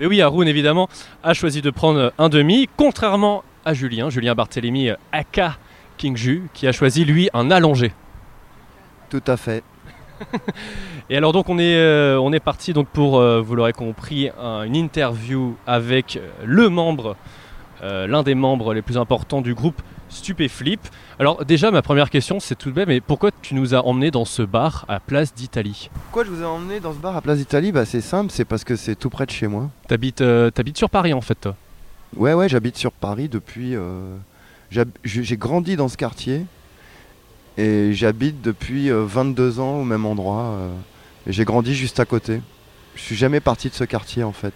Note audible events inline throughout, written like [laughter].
Mais oui, Haroun, évidemment, a choisi de prendre un demi, contrairement à Julien, Julien Barthélémy, aka King Ju, qui a choisi, lui, un allongé. Tout à fait. [laughs] Et alors donc on est, euh, on est parti donc pour, euh, vous l'aurez compris, un- une interview avec euh, le membre, euh, l'un des membres les plus importants du groupe Stupéflip. Alors déjà ma première question c'est tout de même, mais pourquoi tu nous as emmenés dans ce bar à Place d'Italie? Pourquoi je vous ai emmené dans ce bar à Place d'Italie? Bah, C'est simple, c'est parce que c'est tout près de chez moi. T'habites euh, t'habites sur Paris en fait toi? Ouais, ouais, j'habite sur Paris depuis. euh, J'ai grandi dans ce quartier et j'habite depuis euh, 22 ans au même endroit. euh, et j'ai grandi juste à côté. Je suis jamais parti de ce quartier en fait.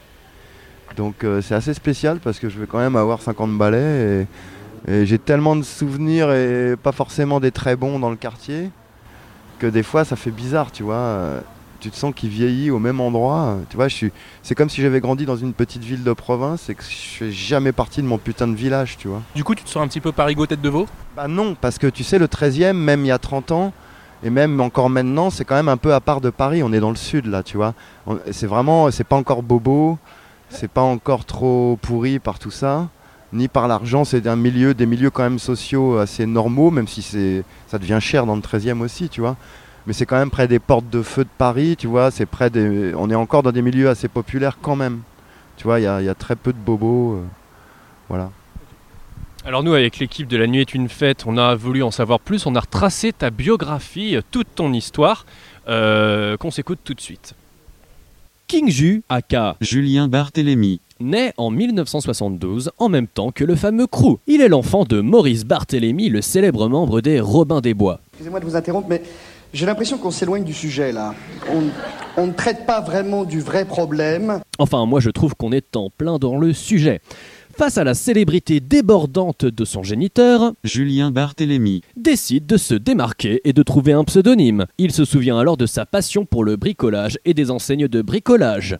Donc c'est assez spécial parce que je vais quand même avoir 50 balais et, et j'ai tellement de souvenirs et pas forcément des très bons dans le quartier que des fois ça fait bizarre, tu vois. tu te sens qu'il vieillit au même endroit. Tu vois, je suis, c'est comme si j'avais grandi dans une petite ville de province et que je suis jamais parti de mon putain de village, tu vois. Du coup, tu te sens un petit peu parigo tête de veau? Bah non, parce que tu sais, le 13e, même il y a 30 ans, et même encore maintenant, c'est quand même un peu à part de Paris. On est dans le sud, là, tu vois. C'est vraiment, c'est pas encore bobo, c'est pas encore trop pourri par tout ça, ni par l'argent. C'est un milieu, des milieux quand même sociaux assez normaux, même si c'est, ça devient cher dans le 13e aussi, tu vois. Mais c'est quand même près des portes de feu de Paris, tu vois. C'est près des, on est encore dans des milieux assez populaires quand même. Tu vois, il y, a- très peu de bobos. euh, voilà. Alors nous avec l'équipe de La Nuit est une fête, on a voulu en savoir plus, on a retracé ta biographie, toute ton histoire, euh, qu'on s'écoute tout de suite. King Ju, aka Julien Barthélémy. naît en 1972 en même temps que le fameux Crew. Il est l'enfant de Maurice Barthélemy, le célèbre membre des Robins des Bois. Excusez-moi de vous interrompre, mais j'ai l'impression qu'on s'éloigne du sujet là. On, on ne traite pas vraiment du vrai problème. Enfin, moi je trouve qu'on est en plein dans le sujet. Face à la célébrité débordante de son géniteur, Julien Barthélémy. décide de se démarquer et de trouver un pseudonyme. Il se souvient alors de sa passion pour le bricolage et des enseignes de bricolage.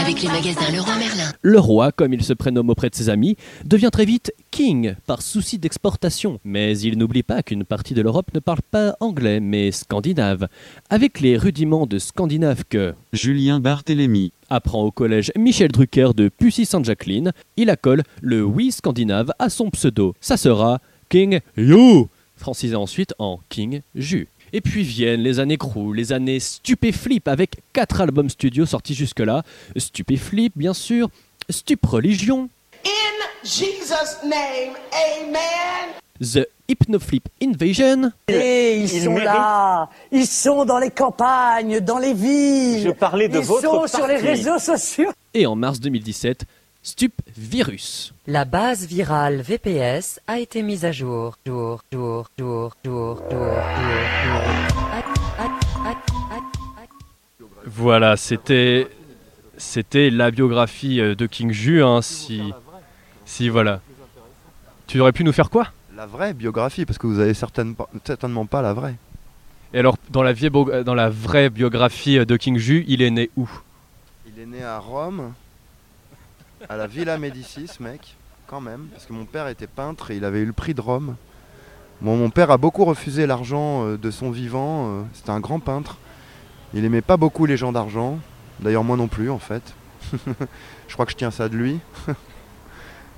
Avec les magasins Leroy Merlin. Le roi, comme il se prénomme auprès de ses amis, devient très vite King par souci d'exportation. Mais il n'oublie pas qu'une partie de l'Europe ne parle pas anglais, mais scandinave. Avec les rudiments de scandinave que Julien Barthélémy. Apprend au collège Michel Drucker de Pussy-Sainte-Jacqueline, il accole le oui scandinave à son pseudo. Ça sera King You, francisé ensuite en King Ju. Et puis viennent les années crew, les années Stupéflip avec quatre albums studio sortis jusque-là. Stupéflip, bien sûr, Stup Religion, In Jesus' name, amen. The Hypnoflip Invasion, Et ils, sont là, ils sont dans les campagnes, dans les villes. Je parlais de ils votre sont sur les réseaux sociaux. et en mars 2017, Stup Virus. La base virale VPS a été mise à jour. Jour, jour, jour, jour, jour, jour, Voilà, c'était c'était la biographie euh, de King Ju, hein, si si voilà. Tu aurais pu nous faire quoi? La vraie biographie, parce que vous avez certaine- certainement pas la vraie. Et alors, dans la, vie- dans la vraie biographie de King Ju, il est né où? Il est né à Rome, à la Villa Médicis, mec, quand même, parce que mon père était peintre et il avait eu le prix de Rome. Bon, mon père a beaucoup refusé l'argent euh, de son vivant, euh, c'était un grand peintre. Il aimait pas beaucoup les gens d'argent, d'ailleurs moi non plus en fait. [laughs] je crois que je tiens ça de lui. [laughs]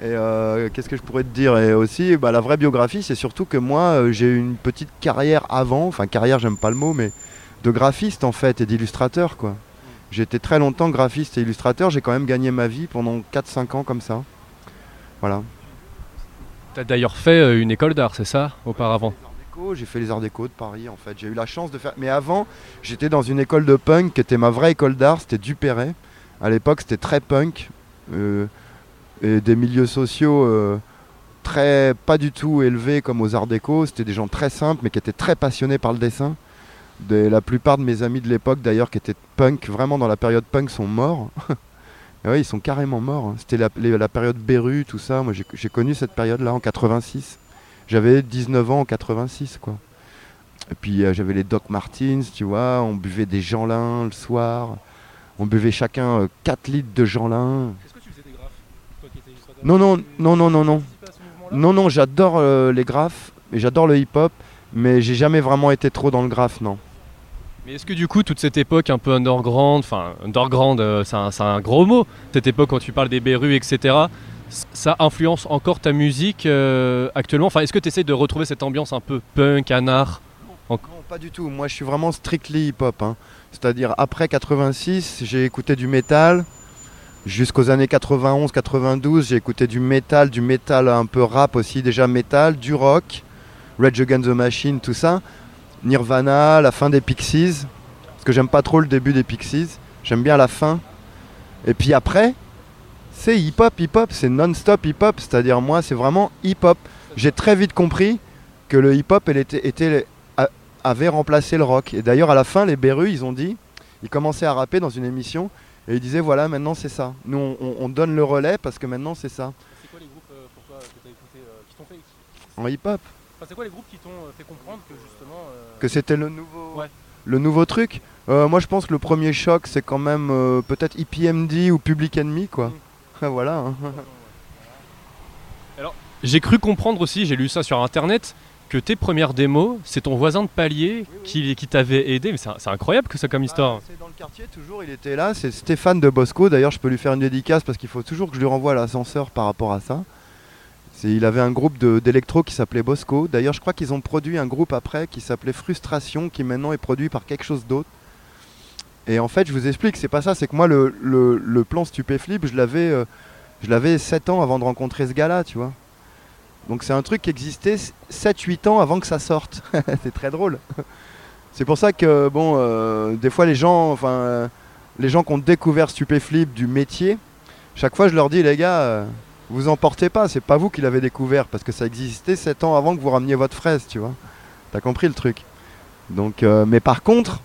Et euh, qu'est-ce que je pourrais te dire? Et aussi, bah, la vraie biographie, c'est surtout que moi, euh, j'ai eu une petite carrière avant, enfin carrière, j'aime pas le mot, mais de graphiste en fait et d'illustrateur quoi. J'ai été très longtemps graphiste et illustrateur, j'ai quand même gagné ma vie pendant 4-5 ans comme ça. Voilà. T'as d'ailleurs fait euh, une école d'art, c'est ça, auparavant? J'ai fait les arts déco de Paris en fait. J'ai eu la chance de faire. Mais avant, j'étais dans une école de punk qui était ma vraie école d'art, c'était Dupéret. À l'époque, c'était très punk. euh, et des milieux sociaux euh, très pas du tout élevés comme aux arts déco. C'était des gens très simples mais qui étaient très passionnés par le dessin. Des- la plupart de mes amis de l'époque d'ailleurs qui étaient punk, vraiment dans la période punk, sont morts. [laughs] Et ouais, ils sont carrément morts. hein. C'était la, période Beru, tout ça. Moi, j'ai connu cette période-là en 86. J'avais 19 ans en 86, quoi. Et puis, euh, j'avais les Doc Martins, tu vois. On buvait des Jeanlin le soir. On buvait chacun 4 litres de Jeanlin. Est-ce que tu faisais des graphes Toi qui étais illustrateur Non, non, non, non, non, non. Non, non, j'adore euh, les graphes et j'adore le hip-hop, mais j'ai jamais vraiment été trop dans le graphe, non. Mais est-ce que du coup, toute cette époque un peu underground, enfin underground, euh, c'est un, c'est un gros mot, cette époque quand tu parles des Berus, etc., ça influence encore ta musique euh, actuellement? Enfin, est-ce que tu essaies de retrouver cette ambiance un peu punk, anard? Non, pas du tout. Moi, je suis vraiment strictly hip-hop. hein. C'est-à-dire, après 86, j'ai écouté du métal. Jusqu'aux années 91-92, j'ai écouté du métal, du métal un peu rap aussi, déjà métal, du rock, Rage Against the Machine, tout ça. Nirvana, la fin des Pixies. Parce que j'aime pas trop le début des Pixies. J'aime bien la fin. Et puis après, c'est hip-hop, hip-hop, c'est non-stop hip-hop. C'est-à-dire, moi, c'est vraiment hip-hop. J'ai très vite compris que le hip-hop, avait remplacé le rock. Et d'ailleurs, à la fin, les Berus, ils ont dit, ils commençaient à rapper dans une émission, et ils disaient, voilà, maintenant c'est ça. Nous, on, on- on donne le relais parce que maintenant c'est ça. C'est quoi les groupes euh, pour toi que t'as écouté euh, qui t'ont fait En hip-hop, Enfin, c'est quoi les groupes qui t'ont euh, fait comprendre que justement euh, que c'était le nouveau, Ouais. le nouveau truc? Moi, je pense que le premier choc, c'est quand même peut-être EPMD ou Public Enemy, quoi. [laughs] voilà. hein. [laughs] J'ai cru comprendre aussi, j'ai lu ça sur internet, que tes premières démos, c'est ton voisin de palier qui, t'avait aidé. Mais c'est incroyable que ça comme histoire. Ah, c'est dans le quartier, toujours, il était là. C'est Stéphane de Bosco. D'ailleurs, je peux lui faire une dédicace parce qu'il faut toujours que je lui renvoie l'ascenseur par rapport à ça. Il avait un groupe d'électro qui s'appelait Bosco. D'ailleurs, je crois qu'ils ont produit un groupe après qui s'appelait Frustration, qui maintenant est produit par quelque chose d'autre. Et en fait, je vous explique, c'est pas ça. C'est que moi, le, plan Stupéflip, je l'avais, euh, je l'avais 7 ans avant de rencontrer ce gars-là, tu vois. Donc c'est un truc qui existait 7-8 ans avant que ça sorte. [laughs] c'est très drôle. C'est pour ça que bon, euh, des fois les gens, enfin, euh, les gens qui ont découvert Stupéflip du métier, chaque fois je leur dis les gars, euh, vous emportez pas, c'est pas vous qui l'avez découvert parce que ça existait 7 ans avant que vous rameniez votre fraise, tu vois. T'as compris le truc. Donc, euh, mais par contre,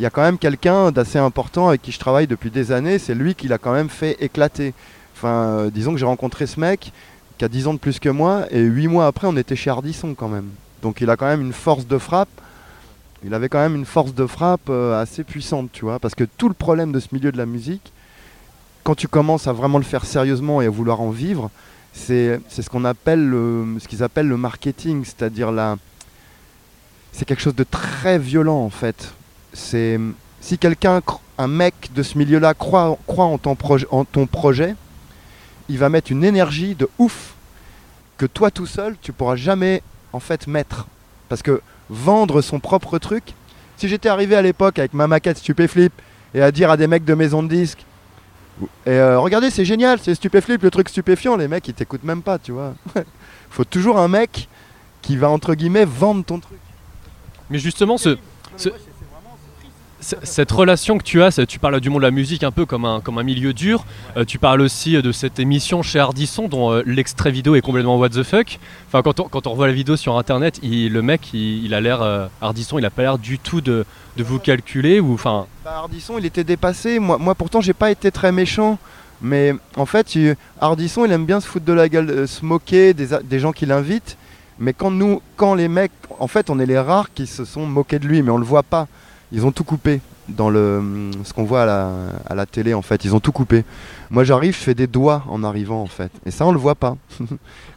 il y a quand même quelqu'un d'assez important avec qui je travaille depuis des années. C'est lui qui l'a quand même fait éclater. Enfin, disons que j'ai rencontré ce mec qui a 10 ans de plus que moi et 8 mois après on était chez Ardisson quand même. Donc il a quand même une force de frappe il avait quand même une force de frappe euh, assez puissante, tu vois, parce que tout le problème de ce milieu de la musique, quand tu commences à vraiment le faire sérieusement et à vouloir en vivre, c'est ce qu'on appelle le, ce qu'ils appellent le marketing, c'est-à-dire la, c'est quelque chose de très violent en fait. C'est si quelqu'un, un mec de ce milieu-là croit, en ton projet, il va mettre une énergie de ouf que toi tout seul tu pourras jamais en fait mettre, parce que vendre son propre truc. Si j'étais arrivé à l'époque avec ma maquette Stupéflip et à dire à des mecs de maison de disques, et euh, regardez c'est génial, c'est Stupéflip, le truc stupéfiant, les mecs ils t'écoutent même pas, tu vois. [laughs] Faut toujours un mec qui va entre guillemets vendre ton truc. Mais justement, ce, cette relation que tu as, tu parles du monde de la musique un peu comme un, milieu dur. Euh, tu parles aussi euh, de cette émission chez Ardisson dont euh, l'extrait vidéo est complètement what the fuck. Enfin, quand on, revoit la vidéo sur internet, il- le mec, il, il a l'air. euh, il a pas l'air du tout de, vous calculer. Ou, enfin, Bah, il était dépassé, moi, moi pourtant j'ai pas été très méchant. Mais en fait, il- il aime bien se foutre de la gueule, se moquer des gens qui l'invitent. Mais quand nous, quand les mecs, en fait, on est les rares qui se sont moqués de lui, mais on le voit pas. Ils ont tout coupé dans le, ce qu'on voit à la, à la télé, en fait. Ils ont tout coupé. Moi, j'arrive, je fais des doigts en arrivant, en fait. Et ça, on le voit pas. [laughs]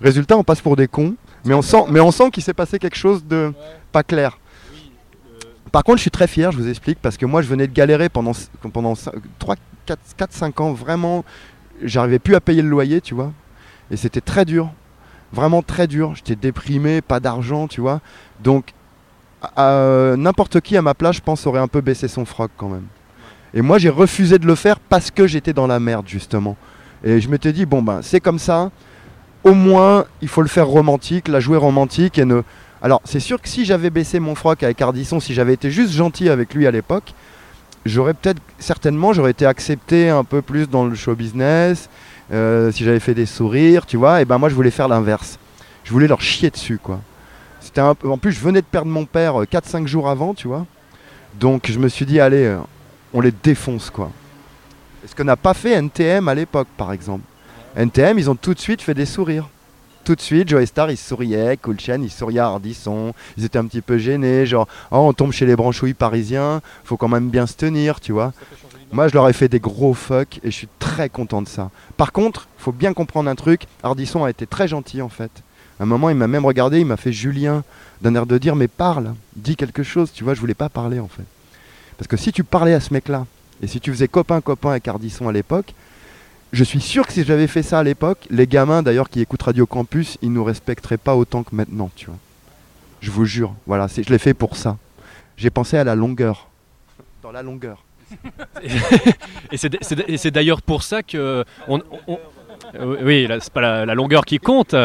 Résultat, on passe pour des cons, mais on sent, mais on sent qu'il s'est passé quelque chose de pas clair. Par contre, je suis très fier, je vous explique, parce que moi, je venais de galérer pendant, pendant 3, 4, 4, 5 ans, vraiment, j'arrivais plus à payer le loyer, tu vois. Et c'était très dur, vraiment très dur. J'étais déprimé, pas d'argent, tu vois. Donc, euh, n'importe qui à ma place, je pense, aurait un peu baissé son froc quand même. Et moi, j'ai refusé de le faire parce que j'étais dans la merde, justement. Et je m'étais dit, bon, ben, c'est comme ça. Au moins, il faut le faire romantique, la jouer romantique et ne. Alors, c'est sûr que si j'avais baissé mon froc avec Ardisson, si j'avais été juste gentil avec lui à l'époque, j'aurais peut-être, certainement, j'aurais été accepté un peu plus dans le show business. euh, si j'avais fait des sourires, tu vois, et ben moi, je voulais faire l'inverse. Je voulais leur chier dessus, quoi. En plus, je venais de perdre mon père 4-5 jours avant, tu vois. Donc, je me suis dit, allez, euh, on les défonce, quoi. Ce que n'a pas fait NTM à l'époque, par exemple. NTM, ils ont tout de suite fait des sourires. Tout de suite, Joey Star, ils souriaient, Cool Chain, ils souriaient à Ardisson, ils étaient un petit peu gênés, genre, oh, on tombe chez les branchouilles parisiens, faut quand même bien se tenir, tu vois. Moi, je leur ai fait des gros fuck et je suis très content de ça. Par contre, faut bien comprendre un truc, Ardisson a été très gentil en fait. À un moment, il m'a même regardé, il m'a fait Julien, d'un air de dire, mais parle, dis quelque chose, tu vois, je voulais pas parler en fait. Parce que si tu parlais à ce mec-là, et si tu faisais copain-copain avec Ardisson à l'époque, je suis sûr que si j'avais fait ça à l'époque, les gamins d'ailleurs qui écoutent Radio Campus, ils nous respecteraient pas autant que maintenant, tu vois. Je vous jure, voilà, je l'ai fait pour ça. J'ai pensé à la longueur. Dans la longueur. [laughs] Et c'est d'ailleurs pour ça que. euh, oui, c'est pas la, la longueur qui compte.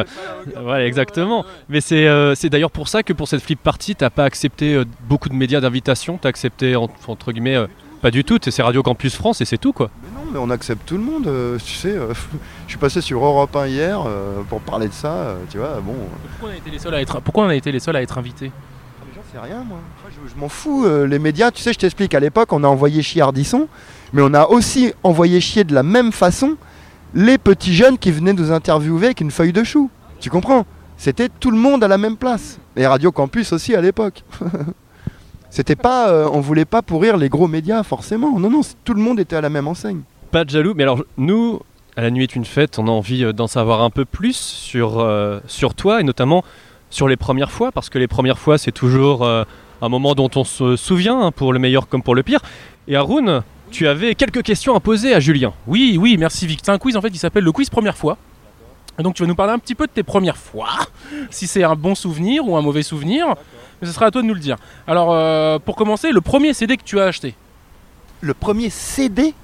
Voilà, exactement. Mais c'est euh, c'est d'ailleurs pour ça que pour cette flip party, t'as pas accepté euh, beaucoup de médias d'invitation. T'as accepté, en- entre guillemets, euh, pas du tout. C'est Radio Campus France et c'est tout, quoi. Mais non, mais on accepte tout le monde, euh, tu sais. euh, [laughs] je suis passé sur Europe 1 hier euh, pour parler de ça, euh, tu vois, bon. Pourquoi on a été les seuls à être, pourquoi on a été les seuls à être invités? C'est rien, moi. Moi, je, je m'en fous. euh, les médias, tu sais, je t'explique. À l'époque, on a envoyé chier Ardisson, mais on a aussi envoyé chier de la même façon les petits jeunes qui venaient nous interviewer avec une feuille de chou. Tu comprends? C'était tout le monde à la même place. Et Radio Campus aussi à l'époque. [laughs] C'était pas, euh, on voulait pas pourrir les gros médias forcément. Non, non, tout le monde était à la même enseigne. Pas de jaloux, mais alors nous, à la nuit est une fête, on a envie euh, d'en savoir un peu plus sur, euh, sur toi et notamment sur les premières fois, parce que les premières fois c'est toujours un moment dont on se souvient, hein, pour le meilleur comme pour le pire. Et Haroun, tu avais quelques questions à poser à Julien. Oui, oui, merci Vic. C'est un quiz en fait qui s'appelle le quiz première fois. Donc tu vas nous parler un petit peu de tes premières fois, [laughs] si c'est un bon souvenir ou un mauvais souvenir. Mais ce sera à toi de nous le dire. Alors euh, pour commencer, le premier CD que tu as acheté. Le premier CD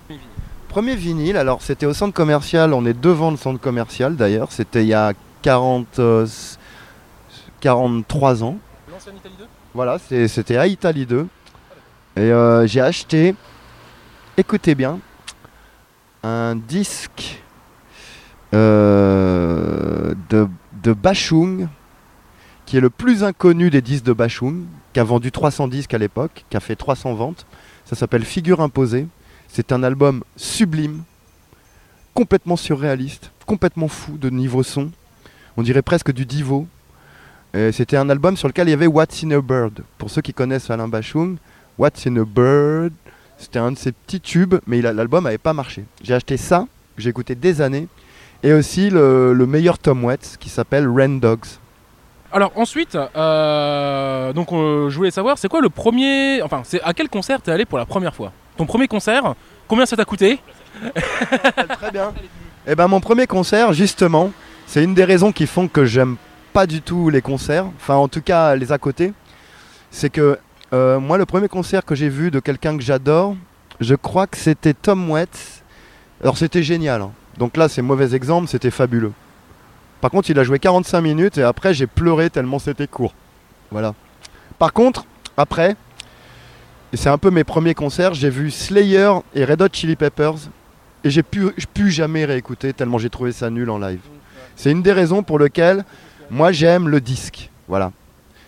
Premier vinyle, alors c'était au centre commercial, on est devant le centre commercial d'ailleurs, c'était il y a 40, euh, 43 ans. L'ancienne Italie 2 Voilà, c'était à Italie 2. Et euh, j'ai acheté, écoutez bien, un disque euh, de, de Bachung, qui est le plus inconnu des disques de Bachung, qui a vendu 300 disques à l'époque, qui a fait 300 ventes. Ça s'appelle Figure imposée. C'est un album sublime, complètement surréaliste, complètement fou de niveau son. On dirait presque du divo. C'était un album sur lequel il y avait What's in a Bird. Pour ceux qui connaissent Alain Bachung, What's in a Bird, c'était un de ses petits tubes, mais l'album n'avait pas marché. J'ai acheté ça, que j'ai écouté des années, et aussi le, le meilleur Tom Waits qui s'appelle Ren Dogs. Alors ensuite, euh, donc euh, je voulais savoir, c'est quoi le premier, enfin, c'est à quel concert t'es allé pour la première fois? Ton premier concert, combien ça t'a coûté? [laughs] Très bien. Et ben mon premier concert, justement, c'est une des raisons qui font que j'aime pas du tout les concerts, enfin en tout cas les à côté, c'est que euh, moi le premier concert que j'ai vu de quelqu'un que j'adore, je crois que c'était Tom Waits. Alors c'était génial. hein. Donc là c'est mauvais exemple, c'était fabuleux. Par contre il a joué 45 minutes et après j'ai pleuré tellement c'était court. Voilà. Par contre, après, et c'est un peu mes premiers concerts, j'ai vu Slayer et Red Hot Chili Peppers et j'ai pu, pu jamais réécouter tellement j'ai trouvé ça nul en live. C'est une des raisons pour lesquelles moi j'aime le disque. Voilà.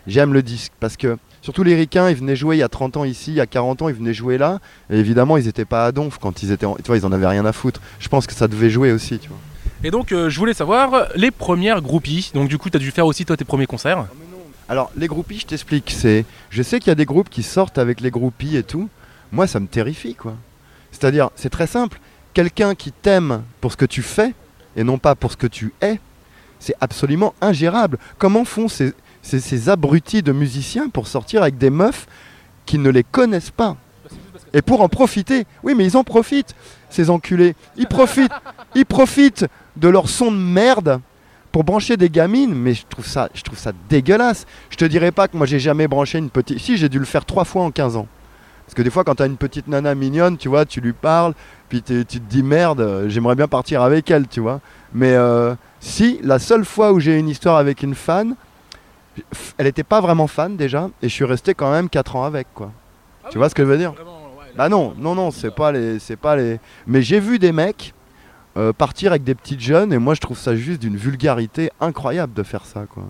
J'aime le disque parce que surtout les ricains, ils venaient jouer il y a 30 ans ici, il y a 40 ans, ils venaient jouer là. Et évidemment, ils n'étaient pas à donf quand ils étaient. En... Tu vois, ils en avaient rien à foutre. Je pense que ça devait jouer aussi, tu vois. Et donc euh, je voulais savoir les premières groupies. Donc du coup, t'as dû faire aussi toi tes premiers concerts. Alors, les groupies, je t'explique. C'est, je sais qu'il y a des groupes qui sortent avec les groupies et tout. Moi, ça me terrifie, quoi. C'est-à-dire, c'est très simple. Quelqu'un qui t'aime pour ce que tu fais et non pas pour ce que tu es, c'est absolument ingérable. Comment font ces, ces, ces abrutis de musiciens pour sortir avec des meufs qui ne les connaissent pas et pour en profiter Oui, mais ils en profitent, ces enculés. Ils profitent, ils profitent de leur son de merde pour brancher des gamines, mais je trouve ça, je trouve ça dégueulasse. Je te dirais pas que moi j'ai jamais branché une petite. Si, j'ai dû le faire trois fois en 15 ans. Parce que des fois, quand t'as une petite nana mignonne, tu vois, tu lui parles, puis tu te dis merde, euh, j'aimerais bien partir avec elle, tu vois. Mais euh, si, la seule fois où j'ai une histoire avec une fan, elle était pas vraiment fan déjà, et je suis resté quand même 4 ans avec, quoi. tu vois ce que je veux dire? Bah non, non, non, c'est pas les, c'est pas les. Mais j'ai vu des mecs euh, partir avec des petites jeunes et moi je trouve ça juste d'une vulgarité incroyable de faire ça, quoi.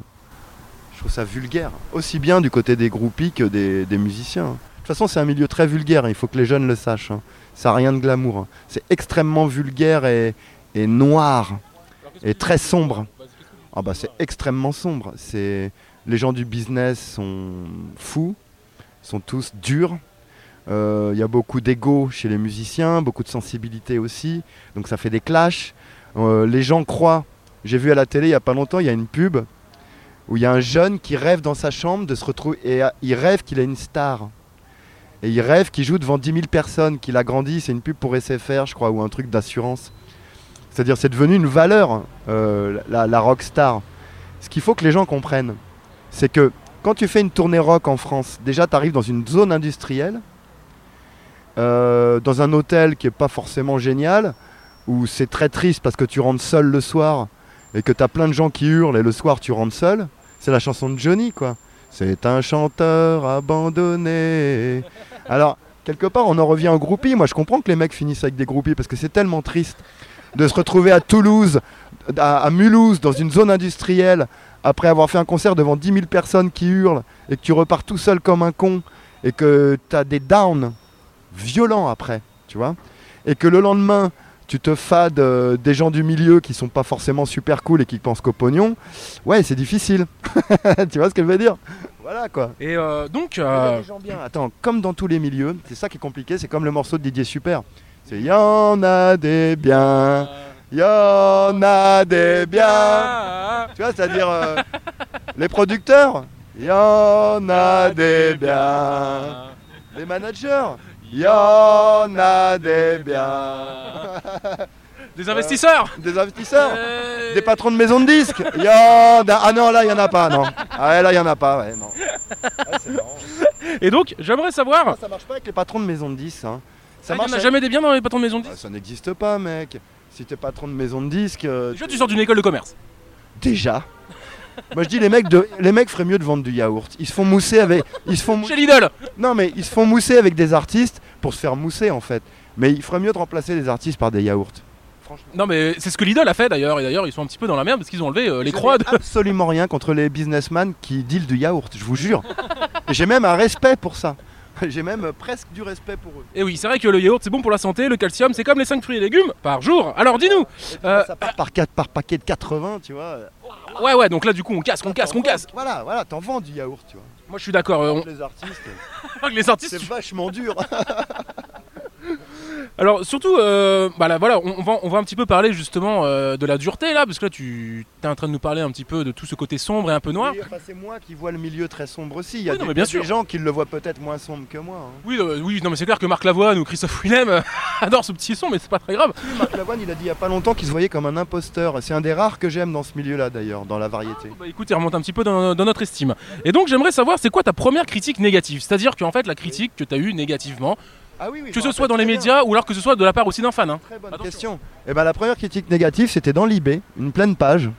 Je trouve ça vulgaire, aussi bien du côté des groupies que des, des musiciens. hein. De toute façon, c'est un milieu très vulgaire, hein, il faut que les jeunes le sachent. hein. Ça n'a rien de glamour. C'est extrêmement vulgaire et, et noir et très sombre. Ah bah c'est extrêmement sombre. C'est les gens du business sont fous, sont tous durs. Euh, Il y a beaucoup d'ego chez les musiciens, beaucoup de sensibilité aussi. Donc ça fait des clashs. Euh, les gens croient. J'ai vu à la télé il y a pas longtemps, il y a une pub où il y a un jeune qui rêve dans sa chambre de se retrouver et euh, il rêve qu'il est une star. Et il rêve qu'il joue devant 10 000 personnes, qu'il a grandi. C'est une pub pour SFR, je crois, ou un truc d'assurance. C'est-à-dire, c'est devenu une valeur, euh, la, la rockstar. Ce qu'il faut que les gens comprennent, c'est que quand tu fais une tournée rock en France, déjà, tu arrives dans une zone industrielle, euh, dans un hôtel qui est pas forcément génial, où c'est très triste parce que tu rentres seul le soir et que tu as plein de gens qui hurlent et le soir tu rentres seul. C'est la chanson de Johnny, quoi. C'est un chanteur abandonné. Alors, quelque part, on en revient au groupie. Moi, je comprends que les mecs finissent avec des groupies parce que c'est tellement triste de se retrouver à Toulouse, à Mulhouse, dans une zone industrielle, après avoir fait un concert devant 10 000 personnes qui hurlent et que tu repars tout seul comme un con et que tu as des downs violents après, tu vois. Et que le lendemain, tu te fades euh, des gens du milieu qui sont pas forcément super cool et qui pensent qu'au pognon, ouais, c'est difficile. [laughs] tu vois ce que je veux dire? Voilà quoi. Et euh, donc, Il y a euh, des gens bien. Attends, comme dans tous les milieux, c'est ça qui est compliqué, c'est comme le morceau de Didier Super. C'est y en a des biens, y en a des biens. Tu vois, c'est-à-dire euh, les producteurs, y en a des biens. Les managers, y en a des biens. des investisseurs Des investisseurs, Euh, des patrons de maisons de disques, y en a. Ah non, là, y en a pas, non. Ah ouais, là, y en a pas, ouais, non. Ah, marrant. Et donc, j'aimerais savoir. Ça marche pas avec les patrons de maisons de disques. Hein. Ça Ah, marche il y en a avec- jamais des biens dans les patrons de maison de Ah, disques ça n'existe pas, mec. Si t'es patron de maison de disques, euh, Déjà, tu sors d'une école de commerce. déjà. Moi je dis les mecs de les mecs feraient mieux de vendre du yaourt. Ils se font mousser avec ils se font mou- Chez Lidl Non mais ils se font mousser avec des artistes pour se faire mousser en fait. Mais il ferait mieux de remplacer les artistes par des yaourts. Franchement. Non, mais c'est ce que Lidl a fait d'ailleurs. Et d'ailleurs, ils sont un petit peu dans la merde parce qu'ils ont enlevé euh, les croix de. Absolument rien contre les businessmen qui dealent du yaourt, je vous jure. [laughs] J'ai même un respect pour ça. [laughs] J'ai même presque du respect pour eux. Et oui, c'est vrai que le yaourt c'est bon pour la santé, le calcium c'est comme les 5 fruits et légumes par jour. Alors dis-nous Euh, Ça part par, quatre- par paquet de 80, tu vois. Ouais, ouais, donc là du coup on casse, on casse, on casse. Voilà, voilà, t'en vends du yaourt, tu vois. Moi je suis d'accord. euh, on- Les artistes, [laughs] les artistes. c'est vachement dur. [laughs] Alors surtout, euh, bah là, voilà, on, va, on va un petit peu parler justement euh, de la dureté là, parce que là tu es en train de nous parler un petit peu de tout ce côté sombre et un peu noir. Oui, enfin, c'est moi qui vois le milieu très sombre aussi. Il y a Oui, non, des, mais bien a sûr. des gens qui le voient peut-être moins sombre que moi. hein. Oui, euh, oui, non mais c'est clair que Marc Lavoine ou Christophe Willem [laughs] adorent ce petit son, mais c'est pas très grave. Oui, Marc Lavoine, il a dit il y a pas longtemps qu'il se voyait comme un imposteur. C'est un des rares que j'aime dans ce milieu-là d'ailleurs, dans la variété. Bah écoute, il remonte un petit peu dans, dans notre estime. Et donc j'aimerais savoir, c'est quoi ta première critique négative? C'est-à-dire qu'en fait la critique que tu as eue négativement, Ah oui, oui. que ce soit dans les médias ou alors que ce soit de la part aussi d'un fan. hein. Très bonne Attention. question. Et ben la première critique négative, c'était dans l'IB, une pleine page.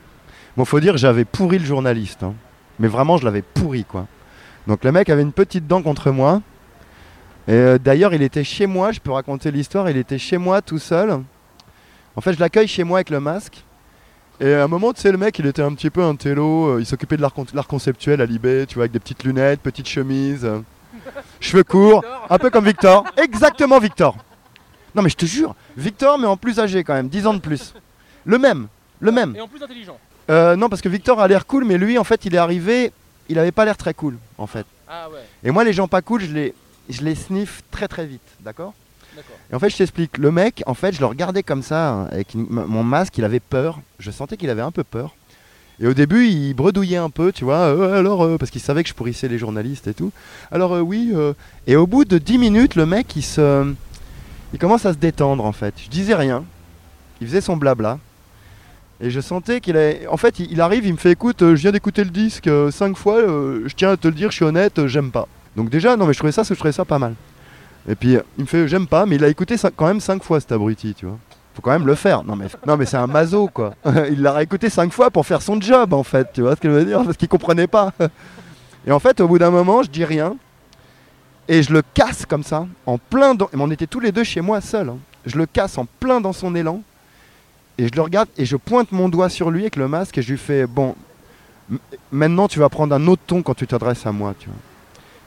Bon, faut dire j'avais pourri le journaliste. hein. Mais vraiment, je l'avais pourri, quoi. Donc le mec avait une petite dent contre moi. Et euh, d'ailleurs, il était chez moi, je peux raconter l'histoire, il était chez moi tout seul. En fait, je l'accueille chez moi avec le masque. Et à un moment, tu sais, le mec, il était un petit peu un télo, euh, il s'occupait de l'art con- l'art conceptuel à l'IB, tu vois, avec des petites lunettes, petite chemise, euh, cheveux courts, un peu comme Victor. Exactement Victor. Non mais je te jure, Victor mais en plus âgé quand même, 10 ans de plus. Le même, le même. Et en plus intelligent. Euh, non parce que Victor a l'air cool mais lui en fait il est arrivé, il avait pas l'air très cool en fait. Ah ouais, Et moi les gens pas cool je les, je les sniff très très vite, d'accord? D'accord. Et en fait je t'explique, le mec en fait je le regardais comme ça hein, avec mon masque, il avait peur, je sentais qu'il avait un peu peur. Et au début, il bredouillait un peu, tu vois, euh, alors, euh, parce qu'il savait que je pourrissais les journalistes et tout. Alors, euh, oui. Et au bout de 10 minutes, le mec, il se. Il commence à se détendre, en fait. Je disais rien. Il faisait son blabla. Et je sentais qu'il avait. En fait, il arrive, il me fait écoute, je viens d'écouter le disque 5 fois, je tiens à te le dire, je suis honnête, j'aime pas. Donc, déjà, non, mais je trouvais ça, je trouvais ça pas mal. Et puis, il me fait j'aime pas, mais il a écouté quand même 5 fois cet abruti, tu vois. Faut quand même le faire. Non mais, non mais c'est un maso quoi. [laughs] il l'a réécouté cinq fois pour faire son job en fait. Tu vois ce que je veux dire Parce qu'il comprenait pas. [laughs] Et en fait, au bout d'un moment, je dis rien. Et je le casse comme ça, en plein dans... mais On était tous les deux chez moi seuls. hein. Je le casse en plein dans son élan. Et je le regarde et je pointe mon doigt sur lui avec le masque et je lui fais Bon, maintenant tu vas prendre un autre ton quand tu t'adresses à moi.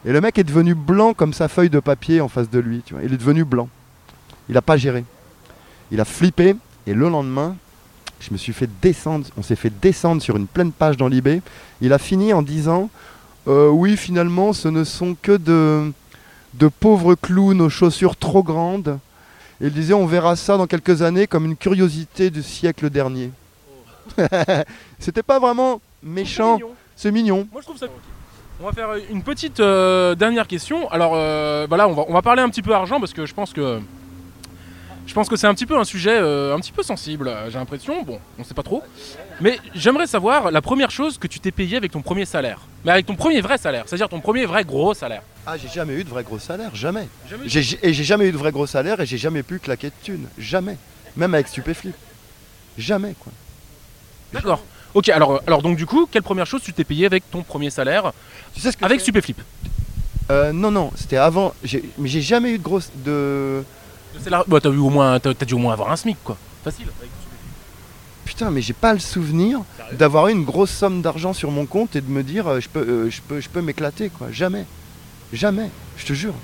Et le mec est devenu blanc comme sa feuille de papier en face de lui. Il est devenu blanc. Il n'a pas géré. Il a flippé et le lendemain, je me suis fait descendre, on s'est fait descendre sur une pleine page dans l'IB. Il a fini en disant Euh, Oui, finalement, ce ne sont que de, de pauvres clowns aux chaussures trop grandes. Et il disait On verra ça dans quelques années comme une curiosité du siècle dernier. [laughs] C'était pas vraiment méchant, c'est mignon. Moi je trouve ça. On va faire une petite euh, dernière question. Alors, euh, bah là, on va, on va parler un petit peu argent parce que je pense que je pense que c'est un petit peu un sujet euh, un petit peu sensible. euh, J'ai l'impression. Bon, on sait pas trop. Mais j'aimerais savoir la première chose que tu t'es payé avec ton premier salaire. Mais avec ton premier vrai salaire, c'est-à-dire ton premier vrai gros salaire. Ah, j'ai jamais eu de vrai gros salaire, jamais. Et j'ai jamais eu de vrai gros salaire et j'ai jamais pu claquer de thunes. Jamais. Même avec Stupéflip. Jamais, quoi. D'accord. Ok, alors, euh, alors donc du coup, quelle première chose tu t'es payé avec ton premier salaire Tu sais ce que avec Stupéflip? Euh, Non, non, c'était avant. Mais j'ai jamais eu de grosse. De... C'est la- bah, t'as eu au moins, t'as, t'as dû au moins avoir un SMIC quoi. Facile. Putain, mais j'ai pas le souvenir d'avoir eu une grosse somme d'argent sur mon compte et de me dire euh, je peux, euh, je peux, je peux m'éclater, quoi. Jamais. Jamais. Je te jure.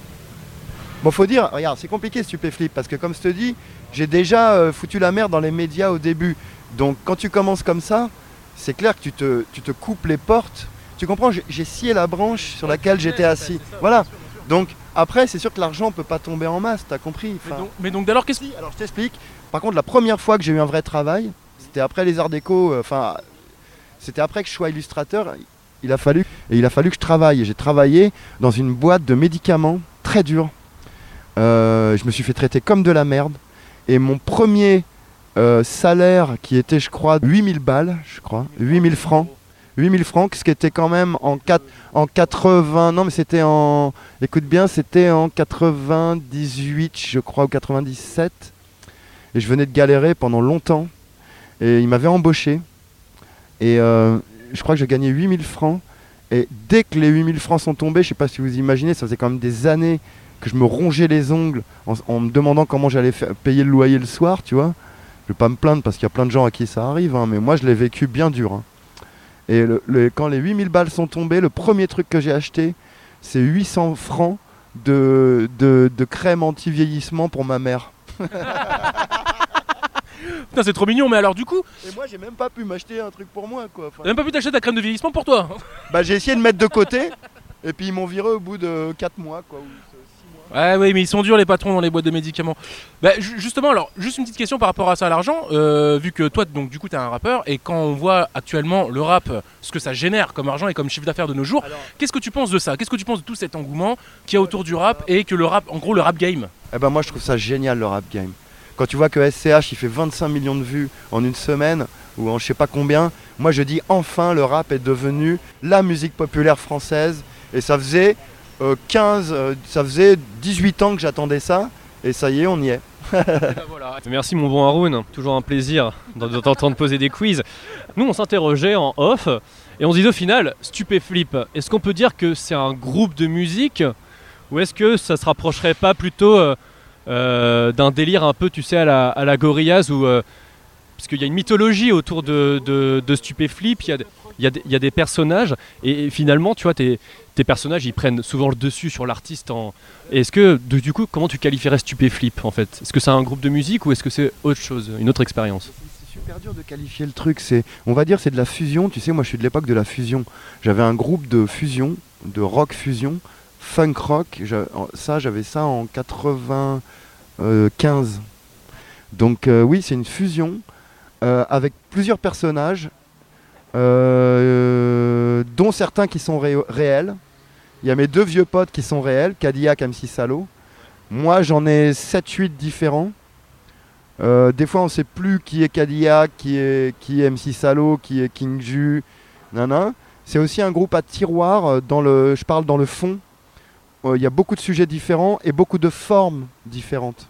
Bon, faut dire, regarde, c'est compliqué Stupéflip parce que comme je te dis, j'ai déjà euh, foutu la merde dans les médias au début. Donc quand tu commences comme ça, c'est clair que tu te, tu te coupes les portes. Tu comprends J'ai j'ai scié la branche sur laquelle j'étais assis. Voilà. Donc après, c'est sûr que l'argent peut pas tomber en masse, t'as compris Mais donc, mais donc d'ailleurs, qu'est-ce alors je t'explique. Par contre, la première fois que j'ai eu un vrai travail, c'était après les arts déco, euh, enfin, c'était après que je sois illustrateur. Il a fallu, et il a fallu que je travaille. Et j'ai travaillé dans une boîte de médicaments très dure. Euh, je me suis fait traiter comme de la merde. Et mon premier euh, salaire, qui était, je crois, 8000 balles, je crois, 8000 francs. 8000 francs, ce qui était quand même en, en 80, non mais c'était en, écoute bien, c'était en 98, je crois, ou 97. Et je venais de galérer pendant longtemps. Et il m'avait embauché. Et euh, je crois que j'ai gagné 8000 francs. Et dès que les 8000 francs sont tombés, je sais pas si vous imaginez, ça faisait quand même des années que je me rongeais les ongles en, me demandant comment j'allais payer le loyer le soir, tu vois. Je vais pas me plaindre parce qu'il y a plein de gens à qui ça arrive, hein, mais moi je l'ai vécu bien dur. hein. Et le- le- quand les 8000 balles sont tombées, le premier truc que j'ai acheté, c'est 800 francs de, de, de crème anti-vieillissement pour ma mère. [laughs] Putain, c'est trop mignon. Mais alors du coup, Et moi j'ai même pas pu m'acheter un truc pour moi quoi. Enfin, t'as même pas pu t'acheter ta crème de vieillissement pour toi. bah j'ai essayé de mettre de côté et puis ils m'ont viré au bout de 4 mois quoi. Ou 6 mois. Ouais, oui, mais ils sont durs les patrons dans les boîtes de médicaments. Bah, ju- justement, alors, juste une petite question par rapport à ça, à l'argent. euh, vu que toi, donc, du coup, t'es un rappeur, et quand on voit actuellement le rap, ce que ça génère comme argent et comme chiffre d'affaires de nos jours, qu'est-ce que tu penses de ça? Qu'est-ce que tu penses de tout cet engouement qu'il y a autour du rap et que le rap, en gros, le rap game? Eh ben moi je trouve ça génial le rap game. Quand tu vois que SCH il fait 25 millions de vues en une semaine ou en je sais pas combien, moi je dis enfin le rap est devenu la musique populaire française et ça faisait 15, euh, ça faisait 18 ans que j'attendais ça et ça y est on y est. Merci mon bon Haroun, toujours un plaisir de t'entendre poser des quiz. Nous on s'interrogeait en off et on se disait au final, Stupéflip, est-ce qu'on peut dire que c'est un groupe de musique ou est-ce que ça se rapprocherait pas plutôt euh, euh, d'un délire un peu tu sais à la, à la Gorillaz ou parce qu'il y a une mythologie autour de, de, de il y a, des- personnages et, finalement tu vois tes, personnages ils prennent souvent le dessus sur l'artiste en, est-ce que, du coup, comment tu qualifierais Stupéflip en fait? Est-ce que c'est un groupe de musique ou est-ce que c'est autre chose, une autre expérience? C'est super dur de qualifier le truc, c'est on va dire c'est de la fusion, tu sais moi je suis de l'époque de la fusion. J'avais un groupe de fusion, de rock fusion, funk rock, ça j'avais ça en 95. Donc euh, oui, c'est une fusion avec plusieurs personnages euh, dont certains qui sont ré- réels. Il y a mes deux vieux potes qui sont réels, Cadillac, MC Salo. Moi j'en ai 7-8 différents. Euh, des fois, on sait plus qui est Cadillac, qui est, qui est MC Salo, qui est King Ju. C'est aussi un groupe à tiroir. euh, Dans le, je parle dans le fond. Euh, Il y a beaucoup de sujets différents et beaucoup de formes différentes.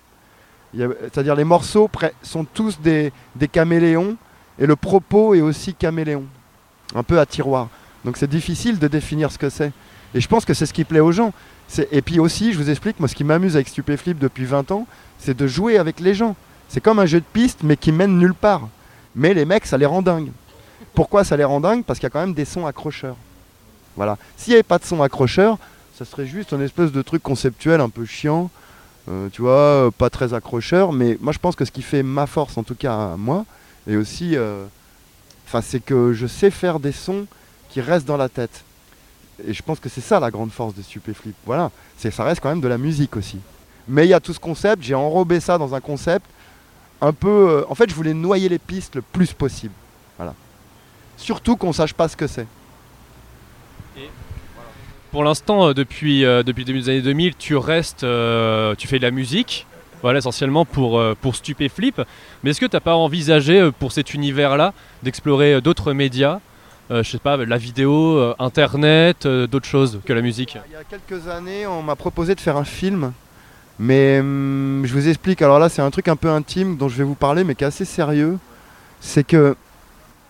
C'est-à-dire les morceaux sont tous des, caméléons et le propos est aussi caméléon, un peu à tiroir. Donc c'est difficile de définir ce que c'est. Et je pense que c'est ce qui plaît aux gens. Et puis aussi, je vous explique, moi ce qui m'amuse avec Stupéflip depuis 20 ans, c'est de jouer avec les gens. C'est comme un jeu de piste, mais qui mène nulle part. Mais les mecs, ça les rend dingues. Pourquoi ça les rend dingues? Parce qu'il y a quand même des sons accrocheurs. Voilà. S'il n'y avait pas de son accrocheur, ça serait juste un espèce de truc conceptuel un peu chiant. Euh, tu vois, euh, pas très accrocheur. Mais moi, je pense que ce qui fait ma force, en tout cas moi, et aussi, euh, c'est que je sais faire des sons qui restent dans la tête. Et je pense que c'est ça la grande force de Stupéflip. Voilà. Ça reste quand même de la musique aussi. Mais il y a tout ce concept, j'ai enrobé ça dans un concept un peu. en fait, je voulais noyer les pistes le plus possible. Voilà. Surtout qu'on sache pas ce que c'est. Pour l'instant, euh, depuis, euh, depuis le début des années 2000, tu restes, euh, tu fais de la musique, voilà, essentiellement pour, pour Stupéflip. Mais est-ce que tu n'as pas envisagé pour cet univers-là d'explorer d'autres médias Je sais pas, la vidéo, Internet, d'autres choses que la musique? Il y a quelques années, on m'a proposé de faire un film. Mais hum, je vous explique, alors là c'est un truc un peu intime dont je vais vous parler mais qui est assez sérieux. C'est que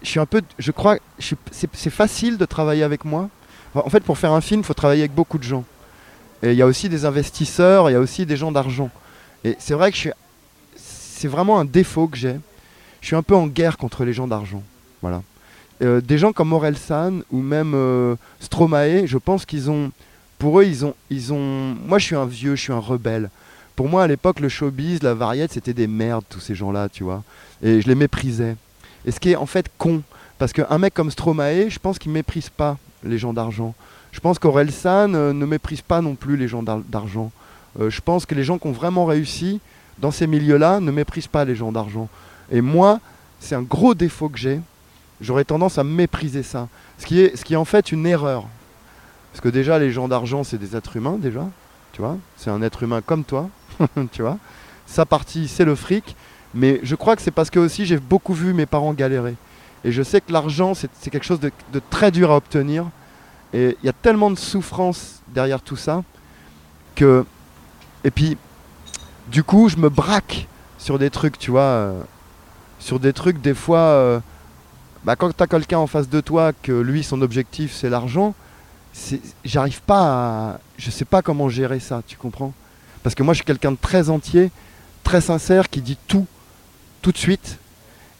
je suis un peu, je crois, c'est facile de travailler avec moi. En fait pour faire un film, il faut travailler avec beaucoup de gens. Et il y a aussi des investisseurs, il y a aussi des gens d'argent. Et c'est vrai que c'est vraiment un défaut que j'ai. Je suis un peu en guerre contre les gens d'argent. Voilà. Euh, des gens comme Morel San ou même euh, Stromae, je pense qu'ils ont, pour eux, ils ont. Moi, je suis un vieux, je suis un rebelle. Pour moi, à l'époque, le showbiz, la variette, c'était des merdes, tous ces gens-là, tu vois. Et je les méprisais. Et ce qui est en fait con, parce qu'un mec comme Stromae, je pense qu'il méprise pas les gens d'argent. Je pense qu'Aurel San euh, ne méprise pas non plus les gens d'ar- d'argent. Euh, je pense que les gens qui ont vraiment réussi dans ces milieux-là ne méprisent pas les gens d'argent. Et moi, c'est un gros défaut que j'ai. J'aurais tendance à mépriser ça. Ce qui est, ce qui est en fait une erreur. Parce que déjà, les gens d'argent, c'est des êtres humains, déjà. Tu vois C'est un être humain comme toi. [laughs] tu vois Sa partie, c'est le fric. Mais je crois que c'est parce que aussi, j'ai beaucoup vu mes parents galérer. Et je sais que l'argent, c'est quelque chose de, très dur à obtenir. Et il y a tellement de souffrance derrière tout ça que. Et puis, du coup, je me braque sur des trucs, tu vois. euh, sur des trucs, des fois. euh, bah, quand tu as quelqu'un en face de toi, que lui, son objectif, c'est l'argent, j'arrive pas à. Je sais pas comment gérer ça, tu comprends? Parce que moi, je suis quelqu'un de très entier, très sincère, qui dit tout, tout de suite.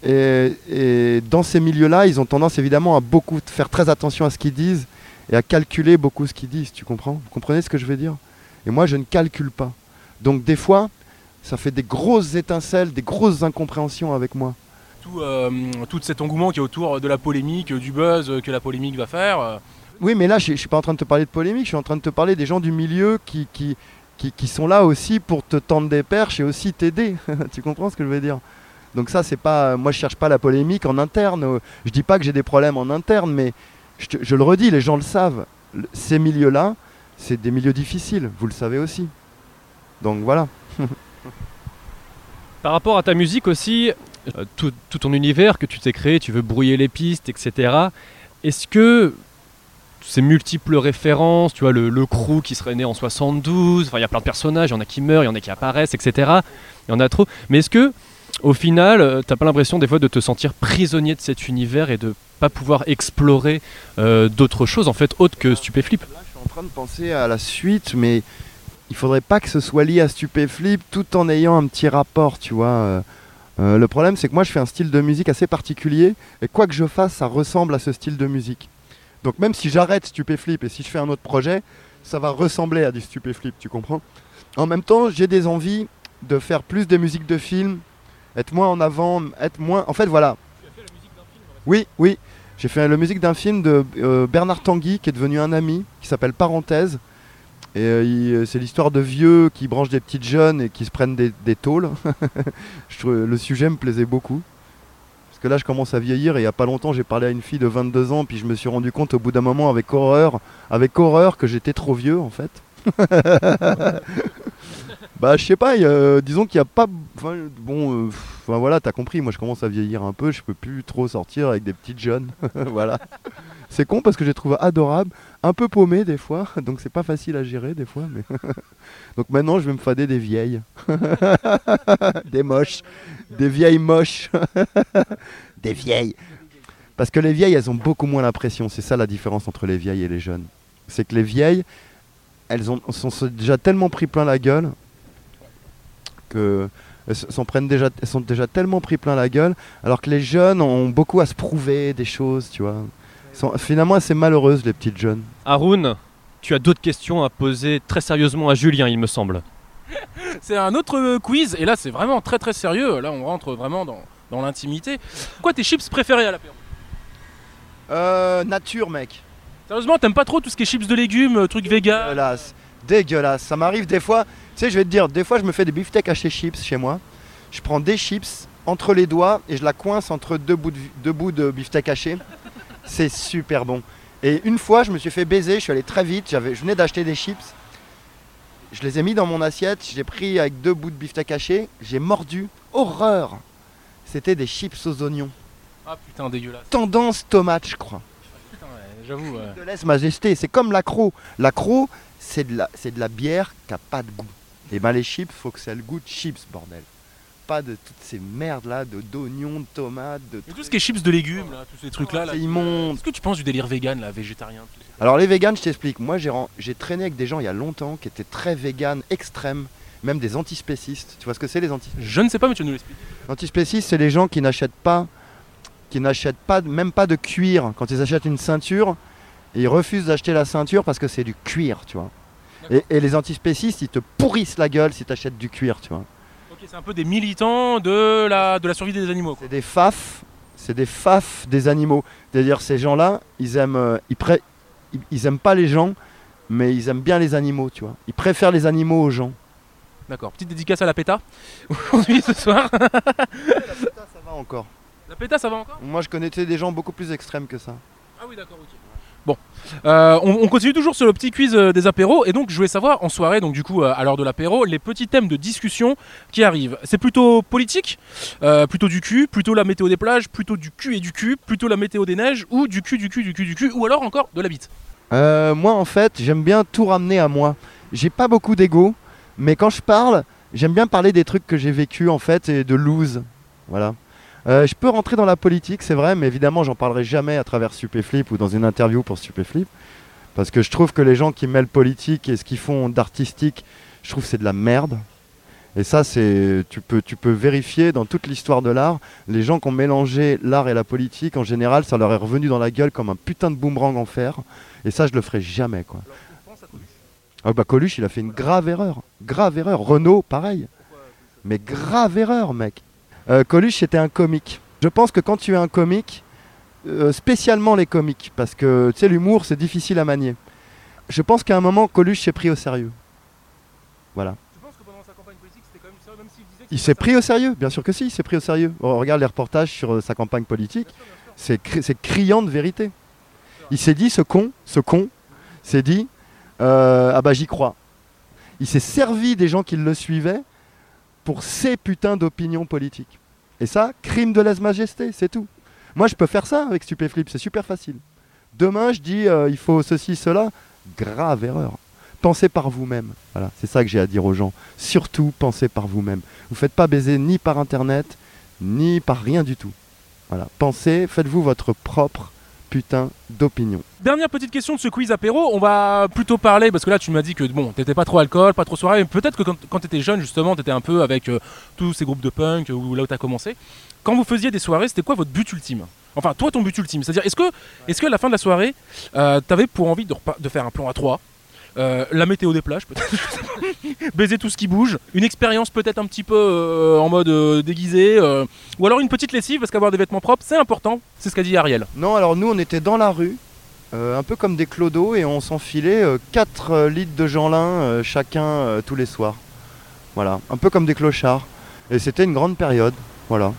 Et, et dans ces milieux-là, ils ont tendance évidemment à beaucoup faire très attention à ce qu'ils disent et à calculer beaucoup ce qu'ils disent, tu comprends? Vous comprenez ce que je veux dire? Et moi, je ne calcule pas. Donc, des fois, ça fait des grosses étincelles, des grosses incompréhensions avec moi. Tout, euh, tout cet engouement qui est autour de la polémique, du buzz que la polémique va faire. euh, Oui, mais là, je ne suis pas en train de te parler de polémique, je suis en train de te parler des gens du milieu qui, qui, qui, qui sont là aussi pour te tendre des perches et aussi t'aider. [laughs] tu comprends ce que je veux dire? Donc ça, c'est pas... Moi, je cherche pas la polémique en interne. Je dis pas que j'ai des problèmes en interne, mais je, le redis, les gens le savent. Ces milieux-là, c'est des milieux difficiles, vous le savez aussi. Donc voilà. [laughs] Par rapport à ta musique aussi, euh, tout, tout ton univers que tu t'es créé, tu veux brouiller les pistes, etc. Est-ce que ces multiples références, tu vois, le, le crew qui serait né en 72, enfin il y a plein de personnages, il y en a qui meurent, il y en a qui apparaissent, etc. Il y en a trop. Mais est-ce que, au final, euh, t'as pas l'impression des fois de te sentir prisonnier de cet univers et de pas pouvoir explorer euh, d'autres choses en fait autres que Stupéflip Là, je suis en train de penser à la suite, mais il faudrait pas que ce soit lié à Stupéflip tout en ayant un petit rapport, tu vois. euh. Le problème, c'est que moi, je fais un style de musique assez particulier, et quoi que je fasse, ça ressemble à ce style de musique. Donc même si j'arrête Stupéflip et si je fais un autre projet, ça va ressembler à du Stupéflip, tu comprends? En même temps, j'ai des envies de faire plus de musique de film, être moins en avant, être moins... En fait, voilà. Oui, oui. J'ai fait la musique d'un film de euh, Bernard Tanguy, qui est devenu un ami, qui s'appelle Parenthèse. Et euh, euh, c'est l'histoire de vieux qui branchent des petites jeunes et qui se prennent des, tôles. [laughs] Le sujet me plaisait beaucoup. Parce que là, je commence à vieillir et il n'y a pas longtemps, j'ai parlé à une fille de 22 ans, puis je me suis rendu compte au bout d'un moment avec horreur, avec horreur que j'étais trop vieux en fait. [laughs] bah, je sais pas, a- disons qu'il n'y a pas. bon, euh, voilà, t'as compris, moi je commence à vieillir un peu, je peux plus trop sortir avec des petites jeunes. [laughs] voilà. C'est con parce que je les trouve adorables, un peu paumés des fois, [laughs] donc c'est pas facile à gérer des fois. [laughs] Donc maintenant, je vais me fader des vieilles. des moches. Des vieilles moches. des vieilles. Parce que les vieilles, elles ont beaucoup moins la pression. C'est ça la différence entre les vieilles et les jeunes. C'est que les vieilles, elles ont, sont déjà tellement pris plein la gueule que s- s'en prennent déjà, elles sont déjà tellement pris plein la gueule, alors que les jeunes ont beaucoup à se prouver des choses, tu vois. Sont finalement assez malheureuses les petites jeunes. Haroun, tu as d'autres questions à poser très sérieusement à Julien, il me semble. [laughs] C'est un autre euh, quiz, et là c'est vraiment très très sérieux. Là on rentre vraiment dans, dans l'intimité. Quoi tes chips préférés à l'apéro? Euh, nature, mec. Sérieusement, t'aimes pas trop tout ce qui est chips de légumes, euh, trucs vegan Dégueulasse. Dégueulasse. Ça m'arrive des fois. Tu sais, je vais te dire, des fois, je me fais des beefsteaks hachés chips chez moi. Je prends des chips entre les doigts et je la coince entre deux bouts de, deux bouts de beefsteak haché. C'est super bon. Et une fois, je me suis fait baiser, je suis allé très vite, j'avais, je venais d'acheter des chips. Je les ai mis dans mon assiette, j'ai pris avec deux bouts de beefsteak haché, j'ai mordu. Horreur C'était des chips aux oignons. Ah putain, dégueulasse. Tendance tomate, je crois. Putain, ouais, j'avoue. ouais. De laisse majesté, c'est comme l'accro. L'accro, c'est de la, c'est de la bière qui a pas de goût. Et ben les chips, faut que ça ait le goût de chips, bordel. Pas de toutes ces merdes là, de d'oignons, de tomates, de Mais tout ce qui est chips de légumes, là, tous ces trucs là. là C'est immonde. Qu'est-ce que tu penses du délire vegan, là, végétarien Alors les véganes, je t'explique. Moi, j'ai traîné avec des gens il y a longtemps qui étaient très véganes, extrêmes, même des antispécistes. Tu vois ce que c'est les antispécistes Je ne sais pas, mais tu nous l'expliques. Antispécistes, c'est les gens qui n'achètent pas, qui n'achètent pas, même pas de cuir. Quand ils achètent une ceinture, ils refusent d'acheter la ceinture parce que c'est du cuir, tu vois. Et, et les antispécistes, ils te pourrissent la gueule si tu achètes du cuir, tu vois. Ok, c'est un peu des militants de la, de la survie des animaux. C'est des faf, c'est des faf des animaux. C'est-à-dire ces gens-là, ils aiment, euh, ils, pré- ils, ils aiment pas les gens, mais ils aiment bien les animaux, tu vois. Ils préfèrent les animaux aux gens. D'accord. Petite dédicace à la PETA [laughs] aujourd'hui ce soir. [laughs] Ça va encore. La PETA, ça va encore? Moi, je connaissais des gens beaucoup plus extrêmes que ça. Ah oui, d'accord, ok. Bon, Euh, on, on continue toujours sur le petit quiz euh, des apéros et donc je voulais savoir en soirée, donc du coup euh, à l'heure de l'apéro, les petits thèmes de discussion qui arrivent. C'est plutôt politique, plutôt du cul, plutôt la météo des plages, plutôt du cul et du cul, plutôt la météo des neiges ou du cul, du cul, du cul, du cul, ou alors encore de la bite. Moi, en fait, j'aime bien tout ramener à moi. J'ai pas beaucoup d'ego, mais quand je parle, j'aime bien parler des trucs que j'ai vécu en fait et de lose. Voilà. Euh, je peux rentrer dans la politique, c'est vrai, mais évidemment, j'en parlerai jamais à travers Stupéflip ou dans une interview pour Stupéflip. Parce que je trouve que les gens qui mêlent politique et ce qu'ils font d'artistique, je trouve que c'est de la merde. Et ça, c'est tu peux, tu peux vérifier dans toute l'histoire de l'art. Les gens qui ont mélangé l'art et la politique, en général, ça leur est revenu dans la gueule comme un putain de boomerang en fer. Et ça, je le ferai jamais, quoi. Ah bah Coluche, il a fait une grave erreur. Grave erreur. Renault, pareil. Mais grave erreur, mec. Euh, Coluche, c'était un comique. Je pense que quand tu es un comique, euh, spécialement les comiques, parce que tu sais, l'humour, c'est difficile à manier. Je pense qu'à un moment, Coluche s'est pris au sérieux. Voilà. Tu penses que pendant sa campagne politique c'était quand même ça, même s'il disait Il s'est pris au sérieux, bien sûr que si, il s'est pris au sérieux. On regarde les reportages sur euh, sa campagne politique, c'est cri- c'est criant de vérité. Il s'est dit, ce con, ce con, s'est dit, ah bah j'y crois. Il s'est servi des gens qui le suivaient pour ces putains d'opinions politiques. Et ça, crime de lèse-majesté, c'est tout. Moi, je peux faire ça avec Stupéflip, c'est super facile. Demain, je dis, euh, il faut ceci, cela. Grave erreur. Pensez par vous-même. C'est ça que j'ai à dire aux gens. Surtout, pensez par vous-même. Vous ne faites pas baiser ni par Internet, ni par rien du tout. Voilà, pensez, faites-vous votre propre putain d'opinion. Dernière petite question de ce quiz apéro, on va plutôt parler, parce que là tu m'as dit que bon, t'étais pas trop alcool, pas trop soirée, mais peut-être que quand, t'étais jeune justement, t'étais un peu avec euh, tous ces groupes de punk, ou là où t'as commencé. Quand vous faisiez des soirées, c'était quoi votre but ultime? Enfin, toi ton but ultime, c'est-à-dire est-ce que, est-ce que à la fin de la soirée, euh, t'avais pour envie de faire un plan à 3 la météo des plages, peut-être, [laughs] baiser tout ce qui bouge, une expérience peut-être un petit peu euh, en mode euh, déguisé, euh, ou alors une petite lessive, parce qu'avoir des vêtements propres, c'est important, c'est ce qu'a dit Ariel. Non, alors nous, on était dans la rue, euh, un peu comme des clodos, et on s'enfilait 4 litres de Jeanlin euh, chacun euh, tous les soirs. Voilà, un peu comme des clochards. Et c'était une grande période. Voilà.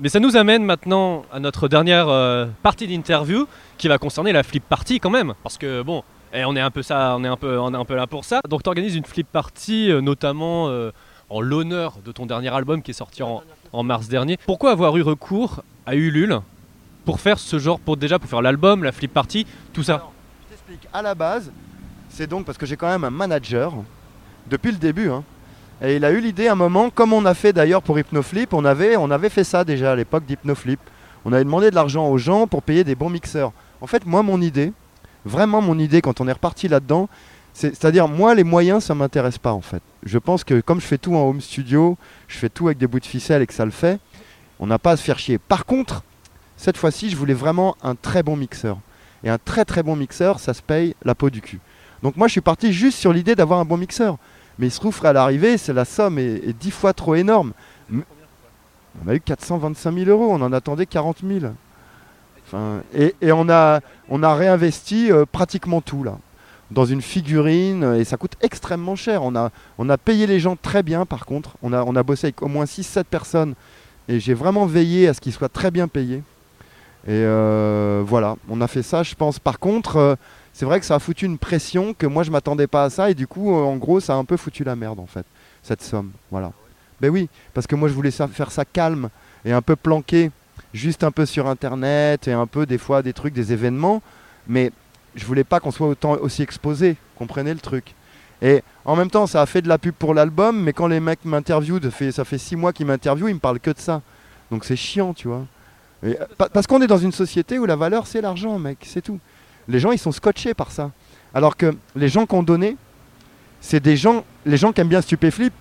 Mais ça nous amène maintenant à notre dernière euh, partie d'interview qui va concerner la flip party quand même. Parce que bon, eh, on est un peu ça, on est un peu, là pour ça. Donc tu organises une flip party euh, notamment euh, en l'honneur de ton dernier album qui est sorti en, en mars dernier. Pourquoi avoir eu recours à Ulule pour faire ce genre, pour déjà pour faire l'album, la flip party, tout ça? Je t'explique, à la base, c'est donc parce que j'ai quand même un manager, depuis le début, hein, et il a eu l'idée à un moment, comme on a fait d'ailleurs pour Hypnoflip, on avait, on avait fait ça déjà à l'époque d'Hypnoflip. On avait demandé de l'argent aux gens pour payer des bons mixeurs. En fait, moi, mon idée, vraiment mon idée quand on est reparti là-dedans, c'est- c'est-à-dire moi, les moyens, ça m'intéresse pas en fait. Je pense que comme je fais tout en home studio, je fais tout avec des bouts de ficelle et que ça le fait, on n'a pas à se faire chier. Par contre, cette fois-ci, je voulais vraiment un très bon mixeur. Et un très très bon mixeur, ça se paye la peau du cul. Donc moi, je suis parti juste sur l'idée d'avoir un bon mixeur. Mais il se trouve qu'à l'arrivée, c'est la somme est, dix fois trop énorme. On a eu 425 000 euros, on en attendait 40 000. Enfin, et on, a, réinvesti euh, pratiquement tout là. Dans une figurine, et ça coûte extrêmement cher. On a, payé les gens très bien par contre. On a, bossé avec au moins 6-7 personnes. Et j'ai vraiment veillé à ce qu'ils soient très bien payés. Et euh, voilà, on a fait ça, je pense. Par contre, euh, c'est vrai que ça a foutu une pression que moi je m'attendais pas à ça et du coup, en gros, ça a un peu foutu la merde en fait, cette somme. Voilà. Ben oui, parce que moi je voulais ça- faire ça calme et un peu planqué, juste un peu sur internet et un peu des fois des trucs, des événements, mais je voulais pas qu'on soit autant aussi exposé, comprenez le truc. Et en même temps, ça a fait de la pub pour l'album, mais quand les mecs m'interviewent, ça fait, six mois qu'ils m'interviewent, ils me parlent que de ça. Donc c'est chiant, tu vois. Euh, pa- parce qu'on est dans une société où la valeur c'est l'argent, mec, c'est tout. Les gens ils sont scotchés par ça. Alors que les gens qui ont donné, c'est des gens, les gens qui aiment bien Stupéflip,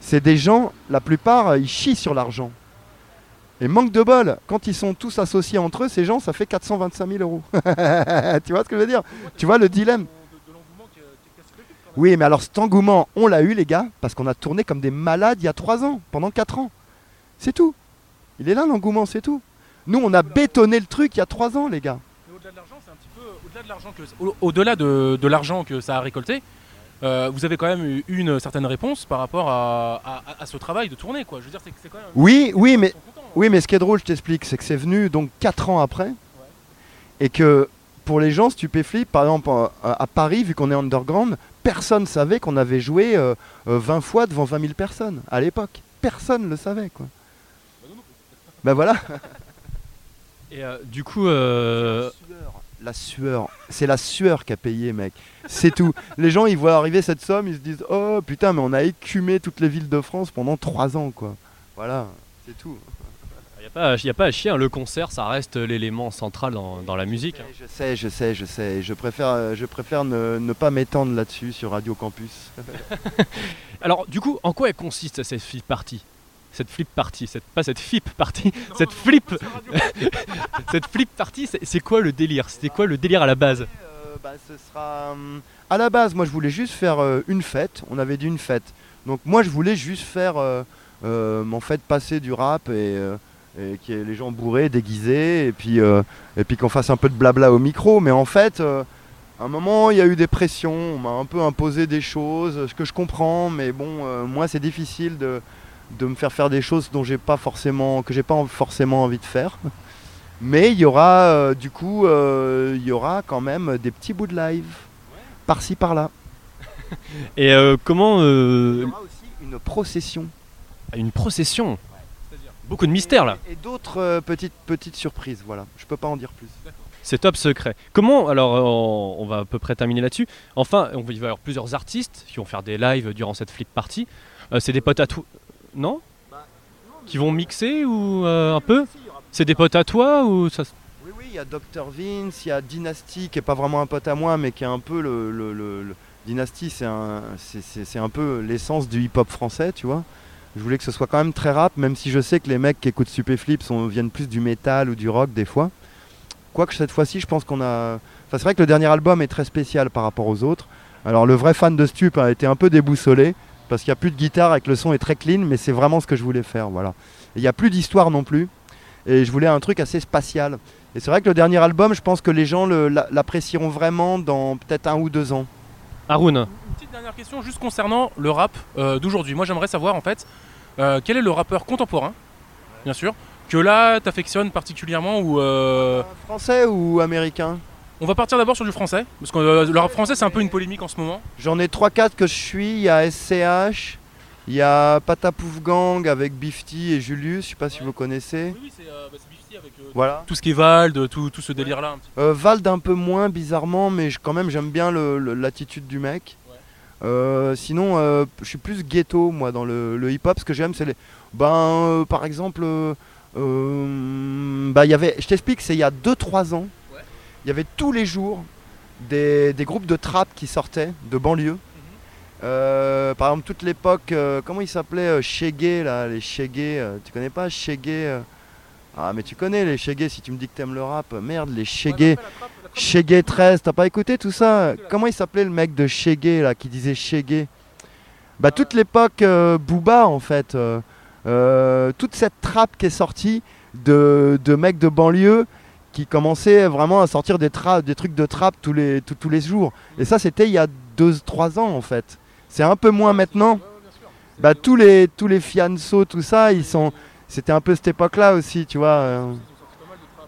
c'est des gens, la plupart, ils chient sur l'argent. Et manque de bol, quand ils sont tous associés entre eux, ces gens, ça fait 425 000 euros. [laughs] tu vois ce que je veux dire? Tu vois le dilemme? Oui, mais alors cet engouement, on l'a eu, les gars, parce qu'on a tourné comme des malades il y a 3 ans, pendant 4 ans. C'est tout. Il est là l'engouement, c'est tout. Nous, on a bétonné le truc il y a 3 ans, les gars. Mais Au-delà de l'argent, c'est un petit peu au-delà de l'argent que au- au-delà de, de l'argent que ça a récolté. euh, vous avez quand même eu une certaine réponse par rapport à, à- à ce travail de tournée, quoi. Je veux dire, c'est quand même. Oui, oui, mais Oui, mais ce qui est drôle, je t'explique, c'est que c'est venu donc 4 ans après. Et que pour les gens, Stupéflip, par exemple à, à Paris, vu qu'on est underground, personne savait qu'on avait joué euh, euh, 20 fois devant 20 000 personnes à l'époque. Personne le savait, quoi. Ben voilà. [laughs] Et euh, du coup, euh, La sueur, c'est la sueur qui a payé, mec. C'est tout. Les gens, ils voient arriver cette somme, ils se disent Oh putain, mais on a écumé toutes les villes de France pendant 3 ans, quoi. Voilà, c'est tout. Il n'y a, pas à- y a pas à chier, hein, le concert, ça reste l'élément central dans, dans la musique. hein. Je sais, je sais, je sais. Je préfère, euh, je préfère ne, ne pas m'étendre là-dessus sur Radio Campus. [laughs] Alors, du coup, en quoi elle consiste cette flip party? Cette flip party, cette, pas cette flip party, [laughs] cette flip, [laughs] cette flip party, c'est quoi le délire? C'était quoi le délire à la base? Euh, bah, ce sera. hum, à la base, moi, je voulais juste faire euh, une fête. On avait dit une fête. Donc, moi, je voulais juste faire, euh, euh, en fait, passer du rap et, euh, et qu'il y ait les gens bourrés, déguisés, et puis, euh, et puis qu'on fasse un peu de blabla au micro. Mais en fait, euh, à un moment, il y a eu des pressions. On m'a un peu imposé des choses, ce que je comprends. Mais bon, euh, moi, c'est difficile de, de me faire faire des choses dont j'ai pas forcément, que j'ai pas forcément envie de faire. Mais il y aura, du coup, il y aura quand même des petits bouts de live, par-ci par-là. [laughs] Et comment Il y aura aussi une procession. Une procession? Beaucoup de mystères là. Et d'autres euh, petites, petites surprises, voilà. Je peux pas en dire plus. C'est top secret. Comment Alors, on, on va à peu près terminer là-dessus. Enfin, on va, il va y avoir plusieurs artistes qui vont faire des lives durant cette flip party. Euh, c'est des potes à toi Non? Qui vont mixer ou euh, un peu? C'est des potes à toi ou ça Oui, oui, il y a Dr. Vince, il y a Dynasty, qui est pas vraiment un pote à moi, mais qui est un peu le. le- le- le- Dynasty, c'est un, c'est- c'est c'est un peu l'essence du hip-hop français, tu vois. Je voulais que ce soit quand même très rap, même si je sais que les mecs qui écoutent Stupéflip sont, viennent plus du métal ou du rock des fois. Quoique cette fois-ci, je pense qu'on a. Enfin, c'est vrai que le dernier album est très spécial par rapport aux autres. Alors, le vrai fan de Stup a été un peu déboussolé, parce qu'il n'y a plus de guitare et que le son est très clean, mais c'est vraiment ce que je voulais faire, voilà. Il n'y a plus d'histoire non plus, et je voulais un truc assez spatial. Et c'est vrai que le dernier album, je pense que les gens l'apprécieront vraiment dans peut-être un ou deux ans. Haroun, petite dernière question juste concernant le rap euh, d'aujourd'hui. Moi j'aimerais savoir en fait euh, quel est le rappeur contemporain, bien sûr, que là t'affectionnes particulièrement ou euh, Français ou américain? On va partir d'abord sur du français parce que euh, le rap français c'est un peu une polémique en ce moment. J'en ai 3-4 que je suis. Il y a SCH, il y a Patapouf Gang avec Bifty et Julius, je sais pas si vous connaissez. Oui, c'est Bifty avec Voilà. tout ce qui est Vald, tout, tout ce délire là. Euh, Vald un peu moins bizarrement, mais je- quand même j'aime bien l'attitude du mec. Euh, sinon, euh, je suis plus ghetto moi dans le, le hip-hop. Ce que j'aime, c'est les. Ben, euh, par exemple, y avait. Je t'explique, c'est il y a 2-3 ans. Il y avait tous les jours des, des groupes de trap qui sortaient de banlieue. Euh, par exemple, toute l'époque, comment il s'appelait Shaggy, là, les euh, tu connais pas euh? Ah, mais tu connais les Shaggy si tu me dis que t'aimes le rap. Merde, les Shaggy. Shaggy 13, t'as pas écouté tout ça? Comment il s'appelait le mec de Shaggy, là, qui disait Shaggy Bah, toute l'époque euh, Booba, en fait. euh, euh, toute cette trappe qui est sortie de, de mecs de banlieue qui commençaient vraiment à sortir des, trucs de trap tous les, jours. Et ça, c'était il y a 2-3 ans, en fait. C'est un peu moins maintenant. Bah, tous les, tous tout ça, ils sont. C'était un peu cette époque-là aussi, tu vois.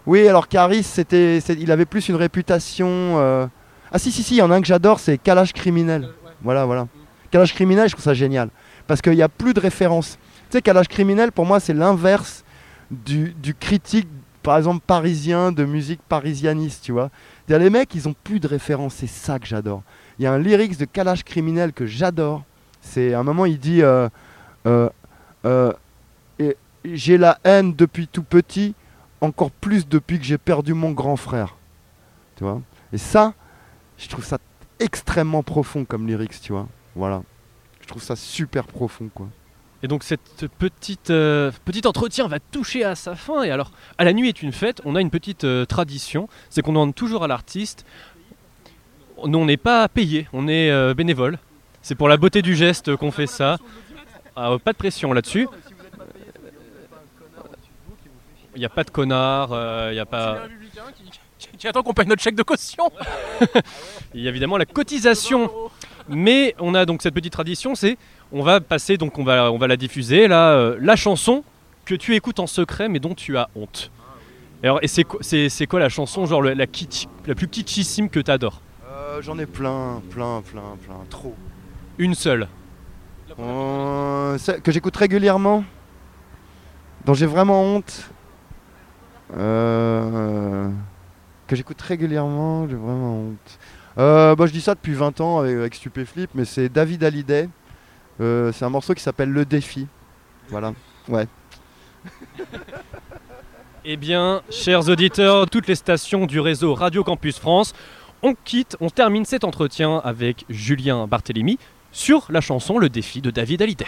Euh. Oui, alors Caris, c'était, il avait plus une réputation. euh, Ah si, si, si, il y en a un que j'adore, c'est Calage criminel. Voilà, voilà. Calage criminel, je trouve ça génial. Parce qu'il n'y a plus de référence. Tu sais, Calage criminel, pour moi, c'est l'inverse du, du critique, par exemple, parisien, de musique parisianiste, tu vois. Les mecs, ils ont plus de référence, c'est ça que j'adore. Il y a un lyrics de Calage criminel que j'adore. C'est à un moment, il dit euh, euh, euh, J'ai la haine depuis tout petit, encore plus depuis que j'ai perdu mon grand frère. Tu vois? Et ça, je trouve ça extrêmement profond comme lyrics, tu vois. Voilà. Je trouve ça super profond, quoi. Et donc cette petite euh, petit entretien va toucher à sa fin. Et alors, à la nuit est une fête. On a une petite euh, tradition, c'est qu'on demande toujours à l'artiste. On n'est pas payé, on est euh, bénévole. C'est pour la beauté du geste qu'on fait ça. Ah, pas de pression là-dessus. Il n'y a pas de connard, euh, il n'y a pas. Qui, qui attend qu'on paye notre chèque de caution. [laughs] Il y a évidemment la cotisation. Mais on a donc cette petite tradition, c'est on va passer donc on va on va la diffuser là euh, la chanson que tu écoutes en secret mais dont tu as honte. Alors et c'est quoi c'est c'est quoi la chanson genre le- la kitsch- la plus kitschissime que tu adores Euh, J'en ai plein, plein, plein, plein, trop. Une seule. Euh, que j'écoute régulièrement, dont j'ai vraiment honte. Euh, que j'écoute régulièrement, j'ai vraiment honte. Euh, bah, je dis ça depuis 20 ans avec, avec Stupéflip, mais c'est David Hallyday. Euh, c'est un morceau qui s'appelle Le Défi. Voilà. Ouais. [laughs] Eh bien, chers auditeurs, toutes les stations du réseau Radio Campus France, on quitte, on termine cet entretien avec Julien Barthélémy sur la chanson Le défi de David Hallyday.